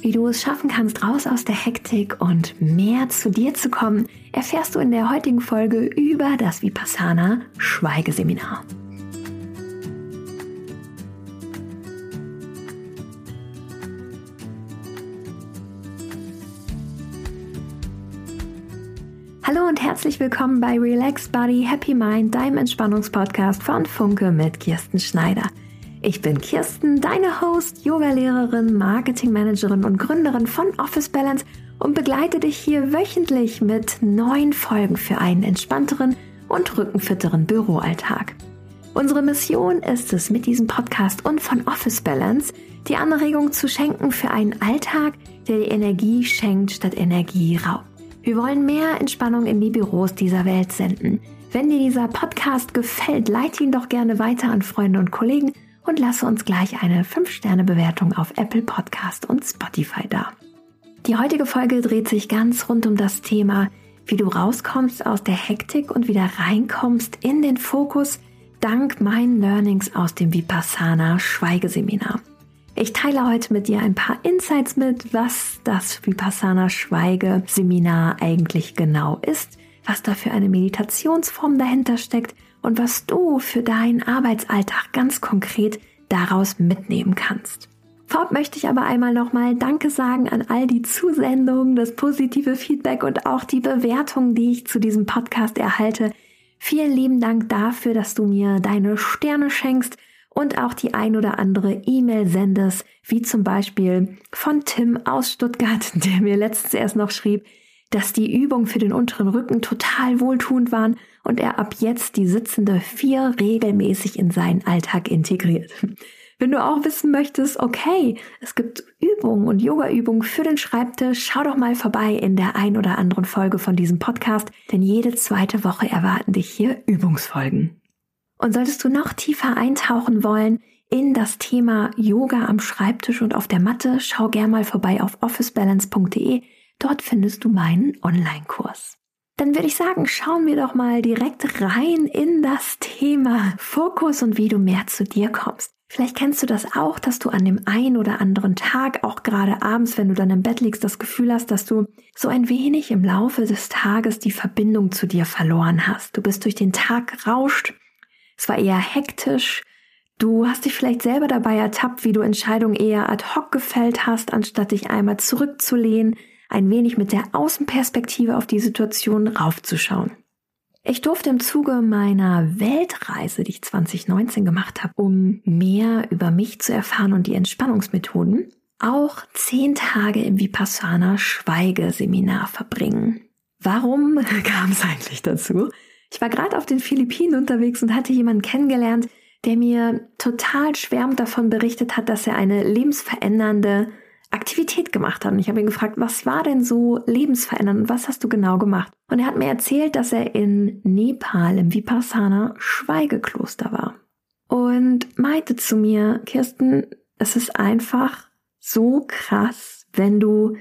Wie du es schaffen kannst, raus aus der Hektik und mehr zu dir zu kommen, erfährst du in der heutigen Folge über das Vipassana Schweigeseminar. Hallo und herzlich willkommen bei Relax Body Happy Mind, deinem Entspannungspodcast von Funke mit Kirsten Schneider. Ich bin Kirsten, deine Host, Yogalehrerin, Marketingmanagerin und Gründerin von Office Balance und begleite dich hier wöchentlich mit neuen Folgen für einen entspannteren und rückenfitteren Büroalltag. Unsere Mission ist es, mit diesem Podcast und von Office Balance die Anregung zu schenken für einen Alltag, der die Energie schenkt statt Energie raubt. Wir wollen mehr Entspannung in die Büros dieser Welt senden. Wenn dir dieser Podcast gefällt, leite ihn doch gerne weiter an Freunde und Kollegen und lasse uns gleich eine 5-Sterne-Bewertung auf Apple Podcast und Spotify da. Die heutige Folge dreht sich ganz rund um das Thema, wie du rauskommst aus der Hektik und wieder reinkommst in den Fokus dank meinen Learnings aus dem Vipassana Schweigeseminar. Ich teile heute mit dir ein paar Insights mit, was das Vipassana Schweigeseminar eigentlich genau ist, was da für eine Meditationsform dahinter steckt und was du für deinen Arbeitsalltag ganz konkret daraus mitnehmen kannst. Vorab möchte ich aber einmal nochmal Danke sagen an all die Zusendungen, das positive Feedback und auch die Bewertungen, die ich zu diesem Podcast erhalte. Vielen lieben Dank dafür, dass du mir deine Sterne schenkst und auch die ein oder andere E-Mail sendest, wie zum Beispiel von Tim aus Stuttgart, der mir letztens erst noch schrieb, dass die Übungen für den unteren Rücken total wohltuend waren und er ab jetzt die sitzende vier regelmäßig in seinen Alltag integriert. Wenn du auch wissen möchtest, okay, es gibt Übungen und Yoga-Übungen für den Schreibtisch, schau doch mal vorbei in der ein oder anderen Folge von diesem Podcast, denn jede zweite Woche erwarten dich hier Übungsfolgen. Und solltest du noch tiefer eintauchen wollen in das Thema Yoga am Schreibtisch und auf der Matte, schau gern mal vorbei auf officebalance.de. Dort findest du meinen Online-Kurs. Dann würde ich sagen, schauen wir doch mal direkt rein in das Thema Fokus und wie du mehr zu dir kommst. Vielleicht kennst du das auch, dass du an dem einen oder anderen Tag, auch gerade abends, wenn du dann im Bett liegst, das Gefühl hast, dass du so ein wenig im Laufe des Tages die Verbindung zu dir verloren hast. Du bist durch den Tag gerauscht, es war eher hektisch, du hast dich vielleicht selber dabei ertappt, wie du Entscheidungen eher ad hoc gefällt hast, anstatt dich einmal zurückzulehnen, ein wenig mit der Außenperspektive auf die Situation raufzuschauen. Ich durfte im Zuge meiner Weltreise, die ich 2019 gemacht habe, um mehr über mich zu erfahren und die Entspannungsmethoden, auch zehn Tage im Vipassana Schweigeseminar verbringen. Warum kam es eigentlich dazu? Ich war gerade auf den Philippinen unterwegs und hatte jemanden kennengelernt, der mir total schwärmt davon berichtet hat, dass er eine lebensverändernde Aktivität gemacht hat. Und ich habe ihn gefragt, was war denn so lebensverändernd und was hast du genau gemacht? Und er hat mir erzählt, dass er in Nepal im Vipassana Schweigekloster war. Und meinte zu mir, Kirsten, es ist einfach so krass, wenn du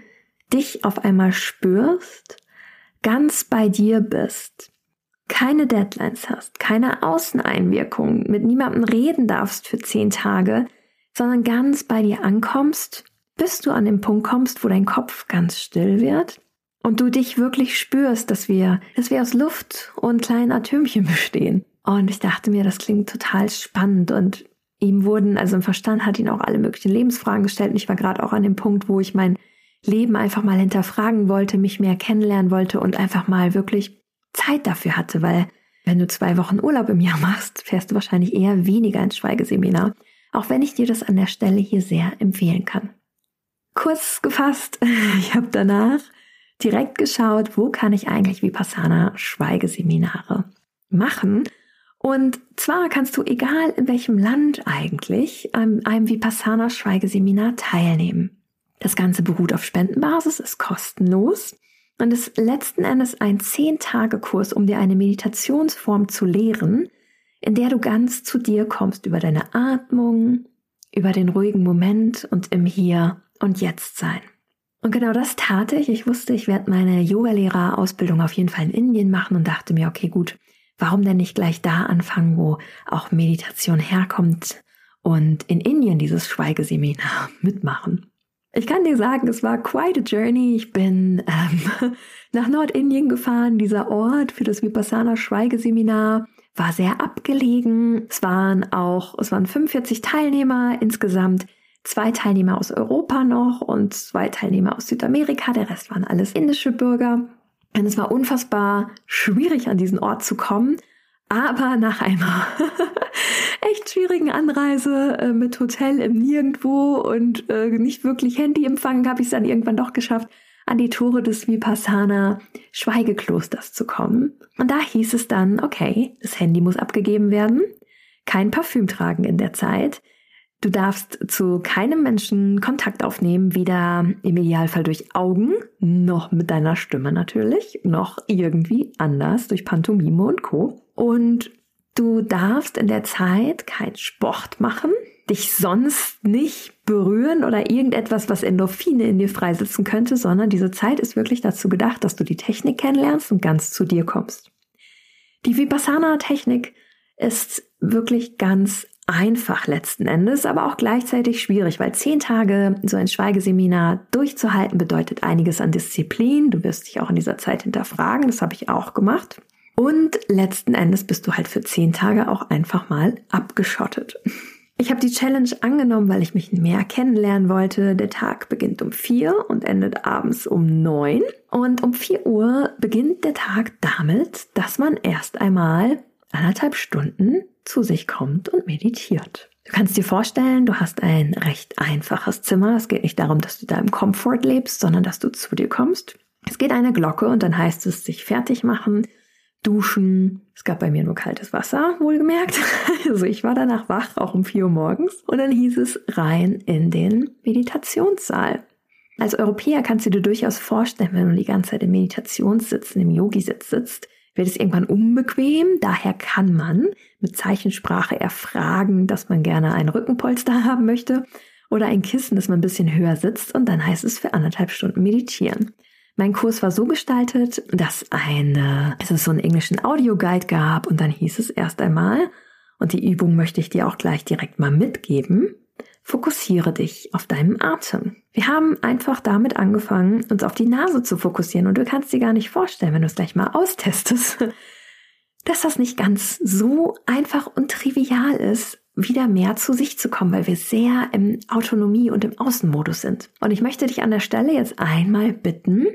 dich auf einmal spürst, ganz bei dir bist, keine Deadlines hast, keine Außeneinwirkungen, mit niemandem reden darfst für zehn Tage, sondern ganz bei dir ankommst bis du an den Punkt kommst, wo dein Kopf ganz still wird und du dich wirklich spürst, dass wir, dass wir aus Luft und kleinen Atömchen bestehen. Und ich dachte mir, das klingt total spannend und ihm wurden, also im Verstand hat ihn auch alle möglichen Lebensfragen gestellt und ich war gerade auch an dem Punkt, wo ich mein Leben einfach mal hinterfragen wollte, mich mehr kennenlernen wollte und einfach mal wirklich Zeit dafür hatte, weil wenn du zwei Wochen Urlaub im Jahr machst, fährst du wahrscheinlich eher weniger ins Schweigeseminar, auch wenn ich dir das an der Stelle hier sehr empfehlen kann kurz gefasst, ich habe danach direkt geschaut, wo kann ich eigentlich Vipassana Schweigeseminare machen. Und zwar kannst du, egal in welchem Land eigentlich, an einem Vipassana Schweigeseminar teilnehmen. Das Ganze beruht auf Spendenbasis, ist kostenlos und ist letzten Endes ein 10-Tage-Kurs, um dir eine Meditationsform zu lehren, in der du ganz zu dir kommst über deine Atmung, über den ruhigen Moment und im Hier und Jetzt sein. Und genau das tat ich. Ich wusste, ich werde meine Yogalehrerausbildung auf jeden Fall in Indien machen und dachte mir, okay, gut, warum denn nicht gleich da anfangen, wo auch Meditation herkommt und in Indien dieses Schweigeseminar mitmachen? Ich kann dir sagen, es war quite a journey. Ich bin ähm, nach Nordindien gefahren. Dieser Ort für das Vipassana Schweigeseminar war sehr abgelegen. Es waren auch, es waren 45 Teilnehmer insgesamt. Zwei Teilnehmer aus Europa noch und zwei Teilnehmer aus Südamerika. Der Rest waren alles indische Bürger. Und es war unfassbar schwierig, an diesen Ort zu kommen. Aber nach einer echt schwierigen Anreise äh, mit Hotel im Nirgendwo und äh, nicht wirklich Handyempfang habe ich es dann irgendwann doch geschafft, an die Tore des Vipassana Schweigeklosters zu kommen. Und da hieß es dann, okay, das Handy muss abgegeben werden, kein Parfüm tragen in der Zeit, Du darfst zu keinem Menschen Kontakt aufnehmen, weder im Idealfall durch Augen, noch mit deiner Stimme natürlich, noch irgendwie anders durch Pantomime und Co. Und du darfst in der Zeit keinen Sport machen, dich sonst nicht berühren oder irgendetwas, was Endorphine in dir freisetzen könnte, sondern diese Zeit ist wirklich dazu gedacht, dass du die Technik kennenlernst und ganz zu dir kommst. Die Vipassana-Technik ist wirklich ganz einfach letzten Endes, aber auch gleichzeitig schwierig, weil zehn Tage so ein Schweigeseminar durchzuhalten bedeutet einiges an Disziplin. Du wirst dich auch in dieser Zeit hinterfragen, das habe ich auch gemacht. Und letzten Endes bist du halt für zehn Tage auch einfach mal abgeschottet. Ich habe die Challenge angenommen, weil ich mich mehr kennenlernen wollte. Der Tag beginnt um vier und endet abends um neun. Und um vier Uhr beginnt der Tag damit, dass man erst einmal anderthalb Stunden zu sich kommt und meditiert. Du kannst dir vorstellen, du hast ein recht einfaches Zimmer. Es geht nicht darum, dass du da im Komfort lebst, sondern dass du zu dir kommst. Es geht eine Glocke und dann heißt es sich fertig machen, duschen. Es gab bei mir nur kaltes Wasser, wohlgemerkt. Also ich war danach wach, auch um vier Uhr morgens. Und dann hieß es rein in den Meditationssaal. Als Europäer kannst du dir durchaus vorstellen, wenn du die ganze Zeit im Meditationssitzen, im Yogi-Sitz sitzt, wird es irgendwann unbequem. Daher kann man mit Zeichensprache erfragen, dass man gerne ein Rückenpolster haben möchte oder ein Kissen, das man ein bisschen höher sitzt und dann heißt es für anderthalb Stunden meditieren. Mein Kurs war so gestaltet, dass eine, es ist so einen englischen Audioguide gab und dann hieß es erst einmal, und die Übung möchte ich dir auch gleich direkt mal mitgeben, Fokussiere dich auf deinen Atem. Wir haben einfach damit angefangen, uns auf die Nase zu fokussieren. Und du kannst dir gar nicht vorstellen, wenn du es gleich mal austestest, dass das nicht ganz so einfach und trivial ist, wieder mehr zu sich zu kommen, weil wir sehr im Autonomie und im Außenmodus sind. Und ich möchte dich an der Stelle jetzt einmal bitten,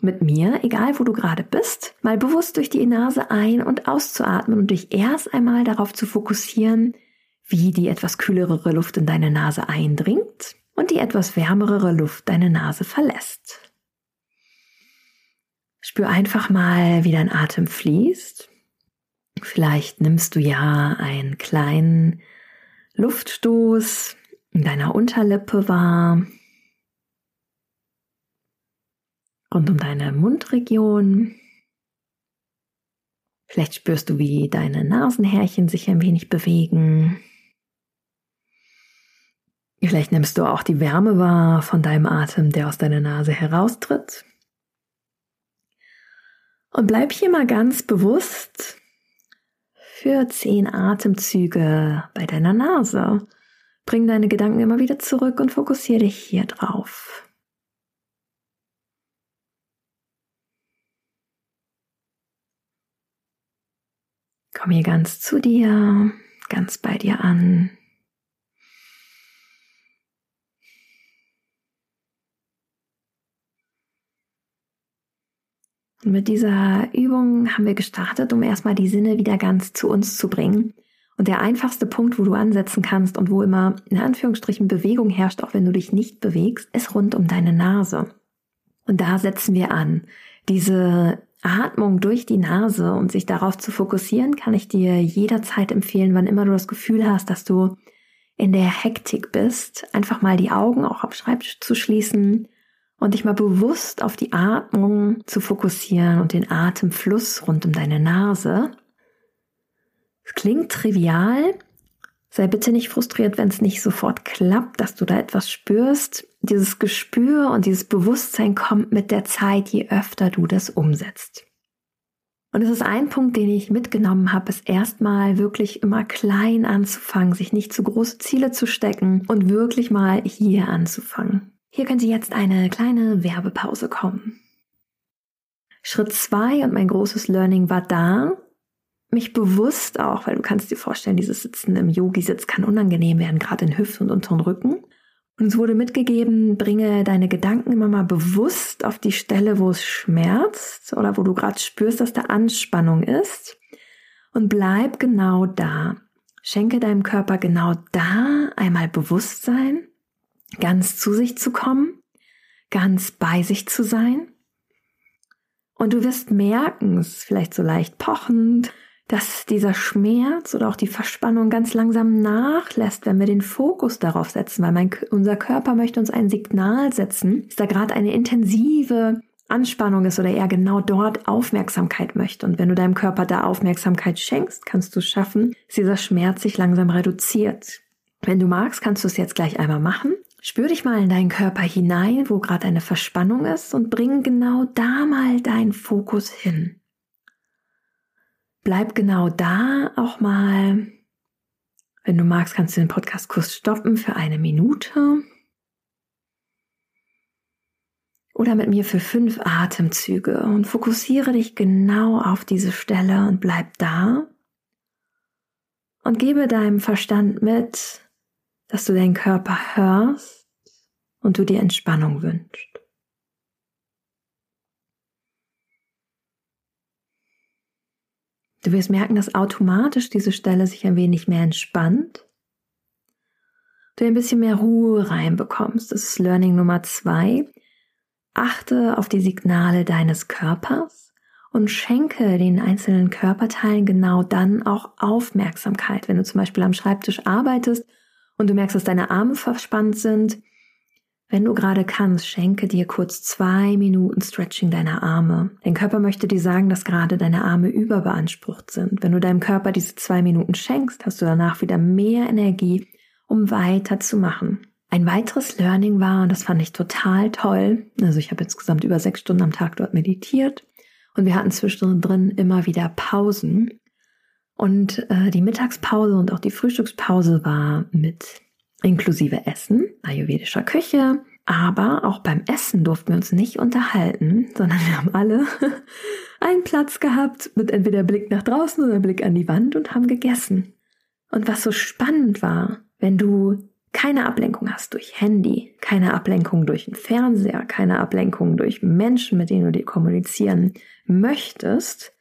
mit mir, egal wo du gerade bist, mal bewusst durch die Nase ein- und auszuatmen und dich erst einmal darauf zu fokussieren, wie die etwas kühlere Luft in deine Nase eindringt und die etwas wärmere Luft deine Nase verlässt. Spür einfach mal, wie dein Atem fließt. Vielleicht nimmst du ja einen kleinen Luftstoß in deiner Unterlippe wahr, rund um deine Mundregion. Vielleicht spürst du, wie deine Nasenhärchen sich ein wenig bewegen. Vielleicht nimmst du auch die Wärme wahr von deinem Atem, der aus deiner Nase heraustritt. Und bleib hier mal ganz bewusst für zehn Atemzüge bei deiner Nase. Bring deine Gedanken immer wieder zurück und fokussiere dich hier drauf. Komm hier ganz zu dir, ganz bei dir an. Und mit dieser Übung haben wir gestartet, um erstmal die Sinne wieder ganz zu uns zu bringen. Und der einfachste Punkt, wo du ansetzen kannst und wo immer in Anführungsstrichen Bewegung herrscht, auch wenn du dich nicht bewegst, ist rund um deine Nase. Und da setzen wir an. Diese Atmung durch die Nase und sich darauf zu fokussieren, kann ich dir jederzeit empfehlen, wann immer du das Gefühl hast, dass du in der Hektik bist, einfach mal die Augen auch am Schreibtisch zu schließen und dich mal bewusst auf die Atmung zu fokussieren und den Atemfluss rund um deine Nase. Es klingt trivial. Sei bitte nicht frustriert, wenn es nicht sofort klappt, dass du da etwas spürst. Dieses Gespür und dieses Bewusstsein kommt mit der Zeit, je öfter du das umsetzt. Und es ist ein Punkt, den ich mitgenommen habe, ist erstmal wirklich immer klein anzufangen, sich nicht zu große Ziele zu stecken und wirklich mal hier anzufangen. Hier könnte jetzt eine kleine Werbepause kommen. Schritt zwei und mein großes Learning war da, mich bewusst auch, weil du kannst dir vorstellen, dieses Sitzen im Yogi-Sitz kann unangenehm werden, gerade in Hüften und unteren Rücken. Und es wurde mitgegeben, bringe deine Gedanken immer mal bewusst auf die Stelle, wo es schmerzt oder wo du gerade spürst, dass da Anspannung ist. Und bleib genau da. Schenke deinem Körper genau da einmal Bewusstsein, ganz zu sich zu kommen, ganz bei sich zu sein. Und du wirst merken, es ist vielleicht so leicht pochend, dass dieser Schmerz oder auch die Verspannung ganz langsam nachlässt, wenn wir den Fokus darauf setzen, weil mein, unser Körper möchte uns ein Signal setzen, dass da gerade eine intensive Anspannung ist oder er genau dort Aufmerksamkeit möchte. Und wenn du deinem Körper da Aufmerksamkeit schenkst, kannst du es schaffen, dass dieser Schmerz sich langsam reduziert. Wenn du magst, kannst du es jetzt gleich einmal machen. Spür dich mal in deinen Körper hinein, wo gerade eine Verspannung ist und bring genau da mal deinen Fokus hin. Bleib genau da auch mal. Wenn du magst, kannst du den Podcast kurz stoppen für eine Minute. Oder mit mir für fünf Atemzüge und fokussiere dich genau auf diese Stelle und bleib da. Und gebe deinem Verstand mit, dass du deinen Körper hörst und du dir Entspannung wünschst. Du wirst merken, dass automatisch diese Stelle sich ein wenig mehr entspannt. Du ein bisschen mehr Ruhe reinbekommst. Das ist Learning Nummer zwei. Achte auf die Signale deines Körpers und schenke den einzelnen Körperteilen genau dann auch Aufmerksamkeit. Wenn du zum Beispiel am Schreibtisch arbeitest und du merkst, dass deine Arme verspannt sind, wenn du gerade kannst, schenke dir kurz zwei Minuten Stretching deiner Arme. Dein Körper möchte dir sagen, dass gerade deine Arme überbeansprucht sind. Wenn du deinem Körper diese zwei Minuten schenkst, hast du danach wieder mehr Energie, um weiterzumachen. Ein weiteres Learning war, und das fand ich total toll, also ich habe insgesamt über sechs Stunden am Tag dort meditiert und wir hatten zwischendrin immer wieder Pausen. Und äh, die Mittagspause und auch die Frühstückspause war mit inklusive Essen, ayurvedischer Küche. Aber auch beim Essen durften wir uns nicht unterhalten, sondern wir haben alle einen Platz gehabt mit entweder Blick nach draußen oder Blick an die Wand und haben gegessen. Und was so spannend war, wenn du keine Ablenkung hast durch Handy, keine Ablenkung durch den Fernseher, keine Ablenkung durch Menschen, mit denen du dir kommunizieren möchtest,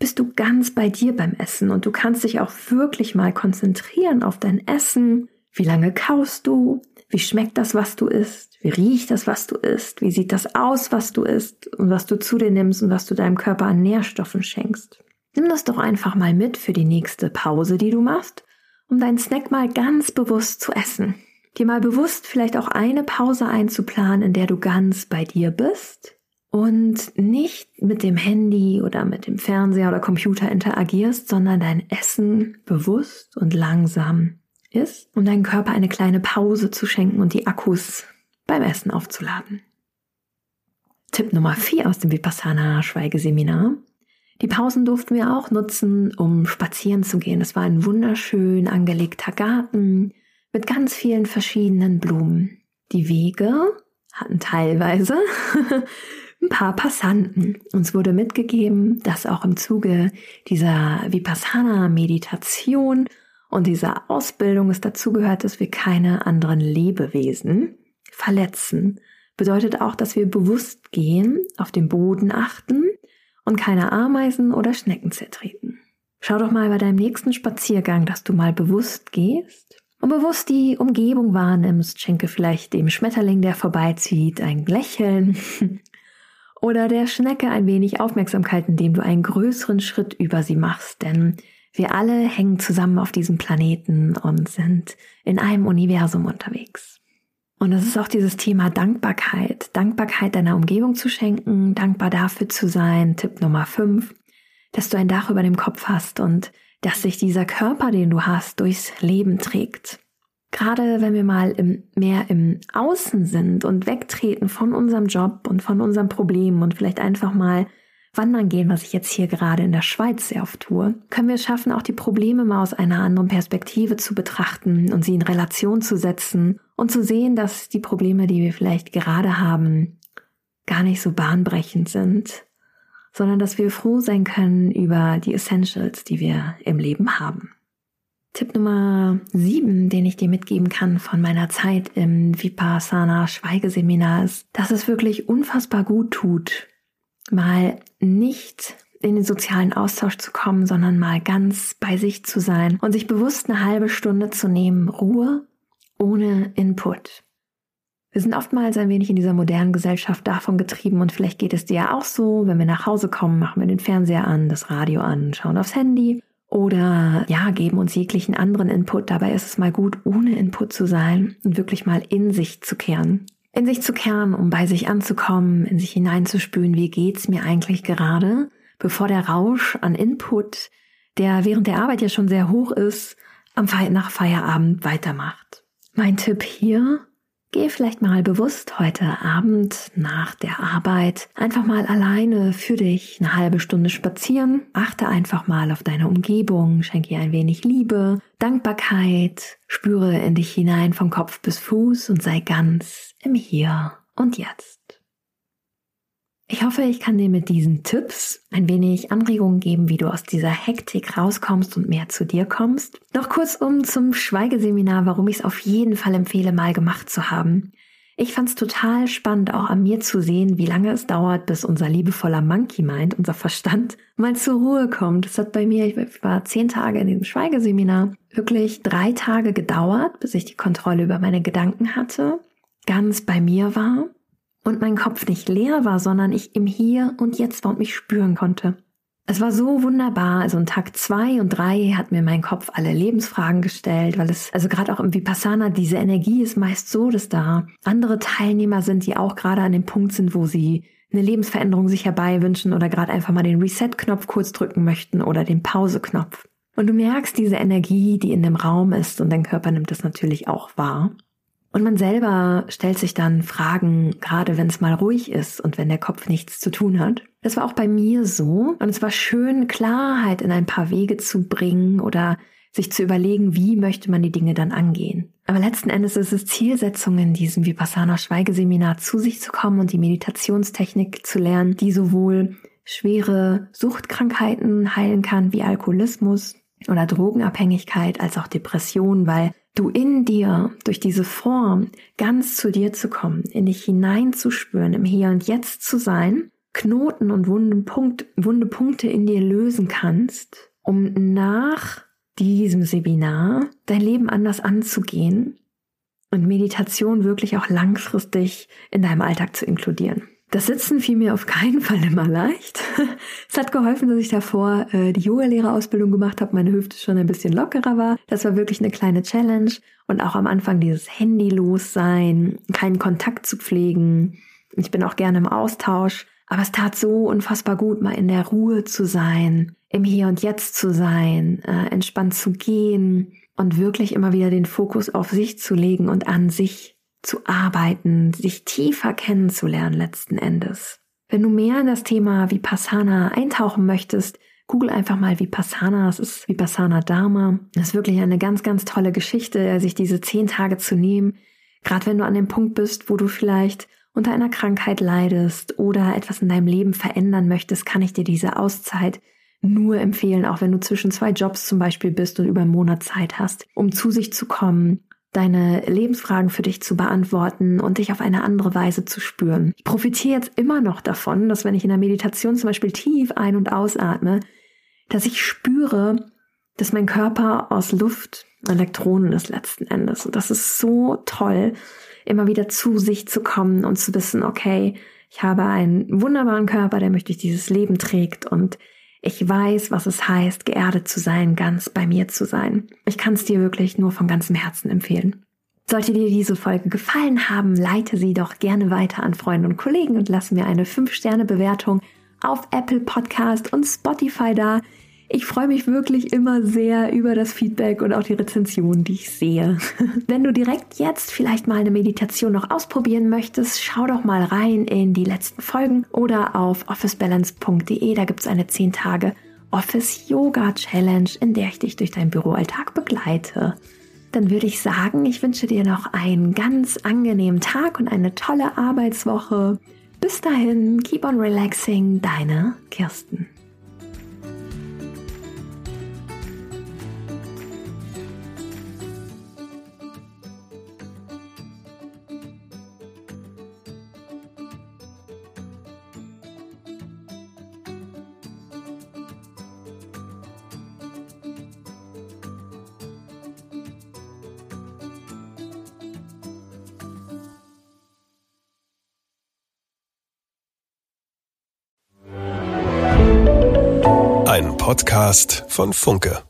bist du ganz bei dir beim Essen und du kannst dich auch wirklich mal konzentrieren auf dein Essen, wie lange kaust du? Wie schmeckt das, was du isst? Wie riecht das, was du isst? Wie sieht das aus, was du isst und was du zu dir nimmst und was du deinem Körper an Nährstoffen schenkst? Nimm das doch einfach mal mit für die nächste Pause, die du machst, um deinen Snack mal ganz bewusst zu essen. Dir mal bewusst vielleicht auch eine Pause einzuplanen, in der du ganz bei dir bist und nicht mit dem Handy oder mit dem Fernseher oder Computer interagierst, sondern dein Essen bewusst und langsam ist, um deinem Körper eine kleine Pause zu schenken und die Akkus beim Essen aufzuladen. Tipp Nummer 4 aus dem Vipassana Schweigeseminar. Die Pausen durften wir auch nutzen, um spazieren zu gehen. Es war ein wunderschön angelegter Garten mit ganz vielen verschiedenen Blumen. Die Wege hatten teilweise ein paar Passanten. Uns wurde mitgegeben, dass auch im Zuge dieser Vipassana-Meditation und dieser Ausbildung es dazugehört, dass wir keine anderen Lebewesen verletzen. Bedeutet auch, dass wir bewusst gehen, auf den Boden achten und keine Ameisen oder Schnecken zertreten. Schau doch mal bei deinem nächsten Spaziergang, dass du mal bewusst gehst und bewusst die Umgebung wahrnimmst. Schenke vielleicht dem Schmetterling, der vorbeizieht, ein Lächeln oder der Schnecke ein wenig Aufmerksamkeit, indem du einen größeren Schritt über sie machst. Denn wir alle hängen zusammen auf diesem Planeten und sind in einem Universum unterwegs. Und es ist auch dieses Thema Dankbarkeit. Dankbarkeit deiner Umgebung zu schenken, dankbar dafür zu sein. Tipp Nummer 5, dass du ein Dach über dem Kopf hast und dass sich dieser Körper, den du hast, durchs Leben trägt. Gerade wenn wir mal im, mehr im Außen sind und wegtreten von unserem Job und von unserem Problem und vielleicht einfach mal Wandern gehen, was ich jetzt hier gerade in der Schweiz sehr oft tue, können wir es schaffen, auch die Probleme mal aus einer anderen Perspektive zu betrachten und sie in Relation zu setzen und zu sehen, dass die Probleme, die wir vielleicht gerade haben, gar nicht so bahnbrechend sind, sondern dass wir froh sein können über die Essentials, die wir im Leben haben. Tipp Nummer sieben, den ich dir mitgeben kann von meiner Zeit im Vipassana Schweigeseminar ist, dass es wirklich unfassbar gut tut, mal nicht in den sozialen Austausch zu kommen, sondern mal ganz bei sich zu sein und sich bewusst eine halbe Stunde zu nehmen, Ruhe ohne Input. Wir sind oftmals ein wenig in dieser modernen Gesellschaft davon getrieben und vielleicht geht es dir ja auch so, wenn wir nach Hause kommen, machen wir den Fernseher an, das Radio an, schauen aufs Handy oder ja, geben uns jeglichen anderen Input. Dabei ist es mal gut, ohne Input zu sein und wirklich mal in sich zu kehren. In sich zu kehren, um bei sich anzukommen, in sich hineinzuspüren, wie geht's mir eigentlich gerade, bevor der Rausch an Input, der während der Arbeit ja schon sehr hoch ist, am Fe nach Feierabend weitermacht. Mein Tipp hier, Geh vielleicht mal bewusst heute Abend nach der Arbeit einfach mal alleine für dich eine halbe Stunde spazieren. Achte einfach mal auf deine Umgebung, schenke ihr ein wenig Liebe, Dankbarkeit, spüre in dich hinein von Kopf bis Fuß und sei ganz im Hier und Jetzt. Ich hoffe, ich kann dir mit diesen Tipps ein wenig Anregungen geben, wie du aus dieser Hektik rauskommst und mehr zu dir kommst. Noch kurz um zum Schweigeseminar, warum ich es auf jeden Fall empfehle, mal gemacht zu haben. Ich fand es total spannend, auch an mir zu sehen, wie lange es dauert, bis unser liebevoller Monkey Mind, unser Verstand, mal zur Ruhe kommt. Es hat bei mir, ich war zehn Tage in diesem Schweigeseminar, wirklich drei Tage gedauert, bis ich die Kontrolle über meine Gedanken hatte, ganz bei mir war und mein Kopf nicht leer war, sondern ich im Hier und Jetzt war und mich spüren konnte. Es war so wunderbar. Also in Tag zwei und drei hat mir mein Kopf alle Lebensfragen gestellt, weil es, also gerade auch im Vipassana, diese Energie ist meist so, dass da andere Teilnehmer sind, die auch gerade an dem Punkt sind, wo sie eine Lebensveränderung sich herbeiwünschen oder gerade einfach mal den Reset-Knopf kurz drücken möchten oder den Pause-Knopf. Und du merkst diese Energie, die in dem Raum ist und dein Körper nimmt das natürlich auch wahr. Und man selber stellt sich dann Fragen, gerade wenn es mal ruhig ist und wenn der Kopf nichts zu tun hat. Das war auch bei mir so. Und es war schön, Klarheit in ein paar Wege zu bringen oder sich zu überlegen, wie möchte man die Dinge dann angehen. Aber letzten Endes ist es Zielsetzung in diesem Vipassana Schweigeseminar zu sich zu kommen und die Meditationstechnik zu lernen, die sowohl schwere Suchtkrankheiten heilen kann, wie Alkoholismus oder Drogenabhängigkeit, als auch Depression, weil du in dir durch diese Form ganz zu dir zu kommen, in dich hineinzuspüren, im Hier und Jetzt zu sein, Knoten und wunde, Punkt, wunde Punkte in dir lösen kannst, um nach diesem Seminar dein Leben anders anzugehen und Meditation wirklich auch langfristig in deinem Alltag zu inkludieren. Das Sitzen fiel mir auf keinen Fall immer leicht. es hat geholfen, dass ich davor äh, die Yoga-Lehrerausbildung gemacht habe, meine Hüfte schon ein bisschen lockerer war. Das war wirklich eine kleine Challenge und auch am Anfang dieses Handy los sein, keinen Kontakt zu pflegen. Ich bin auch gerne im Austausch, aber es tat so unfassbar gut, mal in der Ruhe zu sein, im Hier und Jetzt zu sein, äh, entspannt zu gehen und wirklich immer wieder den Fokus auf sich zu legen und an sich zu arbeiten, sich tiefer kennenzulernen letzten Endes. Wenn du mehr in das Thema Vipassana eintauchen möchtest, google einfach mal Vipassana. Es ist Vipassana Dharma. Das ist wirklich eine ganz, ganz tolle Geschichte, sich diese zehn Tage zu nehmen. Gerade wenn du an dem Punkt bist, wo du vielleicht unter einer Krankheit leidest oder etwas in deinem Leben verändern möchtest, kann ich dir diese Auszeit nur empfehlen, auch wenn du zwischen zwei Jobs zum Beispiel bist und über einen Monat Zeit hast, um zu sich zu kommen, deine Lebensfragen für dich zu beantworten und dich auf eine andere Weise zu spüren. Ich profitiere jetzt immer noch davon, dass wenn ich in der Meditation zum Beispiel tief ein- und ausatme, dass ich spüre, dass mein Körper aus Luft Elektronen ist letzten Endes. Und das ist so toll, immer wieder zu sich zu kommen und zu wissen, okay, ich habe einen wunderbaren Körper, der mich durch dieses Leben trägt und ich weiß, was es heißt, geerdet zu sein, ganz bei mir zu sein. Ich kann es dir wirklich nur von ganzem Herzen empfehlen. Sollte dir diese Folge gefallen haben, leite sie doch gerne weiter an Freunde und Kollegen und lass mir eine 5-Sterne-Bewertung auf Apple Podcast und Spotify da. Ich freue mich wirklich immer sehr über das Feedback und auch die Rezensionen, die ich sehe. Wenn du direkt jetzt vielleicht mal eine Meditation noch ausprobieren möchtest, schau doch mal rein in die letzten Folgen oder auf officebalance.de. Da gibt es eine 10 Tage Office Yoga Challenge, in der ich dich durch deinen Büroalltag begleite. dann würde ich sagen, ich wünsche dir noch einen ganz angenehmen Tag und eine tolle Arbeitswoche. Bis dahin, keep on relaxing, deine Kirsten. Podcast von Funke.